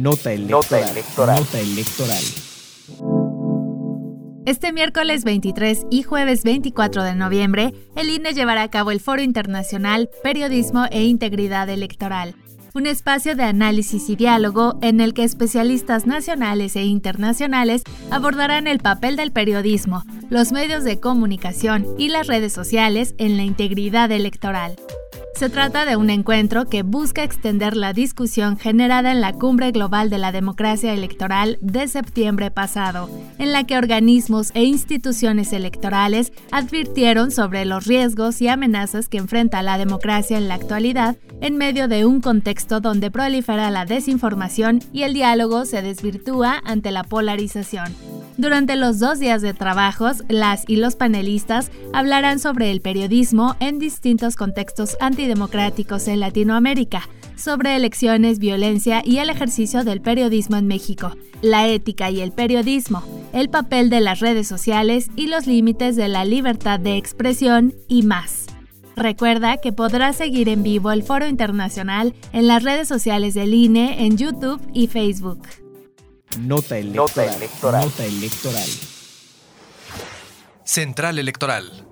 Nota electoral. Nota electoral. Este miércoles 23 y jueves 24 de noviembre, el INE llevará a cabo el Foro Internacional Periodismo e Integridad Electoral, un espacio de análisis y diálogo en el que especialistas nacionales e internacionales abordarán el papel del periodismo, los medios de comunicación y las redes sociales en la integridad electoral. Se trata de un encuentro que busca extender la discusión generada en la Cumbre Global de la Democracia Electoral de septiembre pasado, en la que organismos e instituciones electorales advirtieron sobre los riesgos y amenazas que enfrenta la democracia en la actualidad en medio de un contexto donde prolifera la desinformación y el diálogo se desvirtúa ante la polarización. Durante los dos días de trabajos, las y los panelistas hablarán sobre el periodismo en distintos contextos antidemocráticos en Latinoamérica, sobre elecciones, violencia y el ejercicio del periodismo en México, la ética y el periodismo, el papel de las redes sociales y los límites de la libertad de expresión y más. Recuerda que podrás seguir en vivo el foro internacional en las redes sociales del INE en YouTube y Facebook. Nota electoral. Nota electoral. Central Electoral.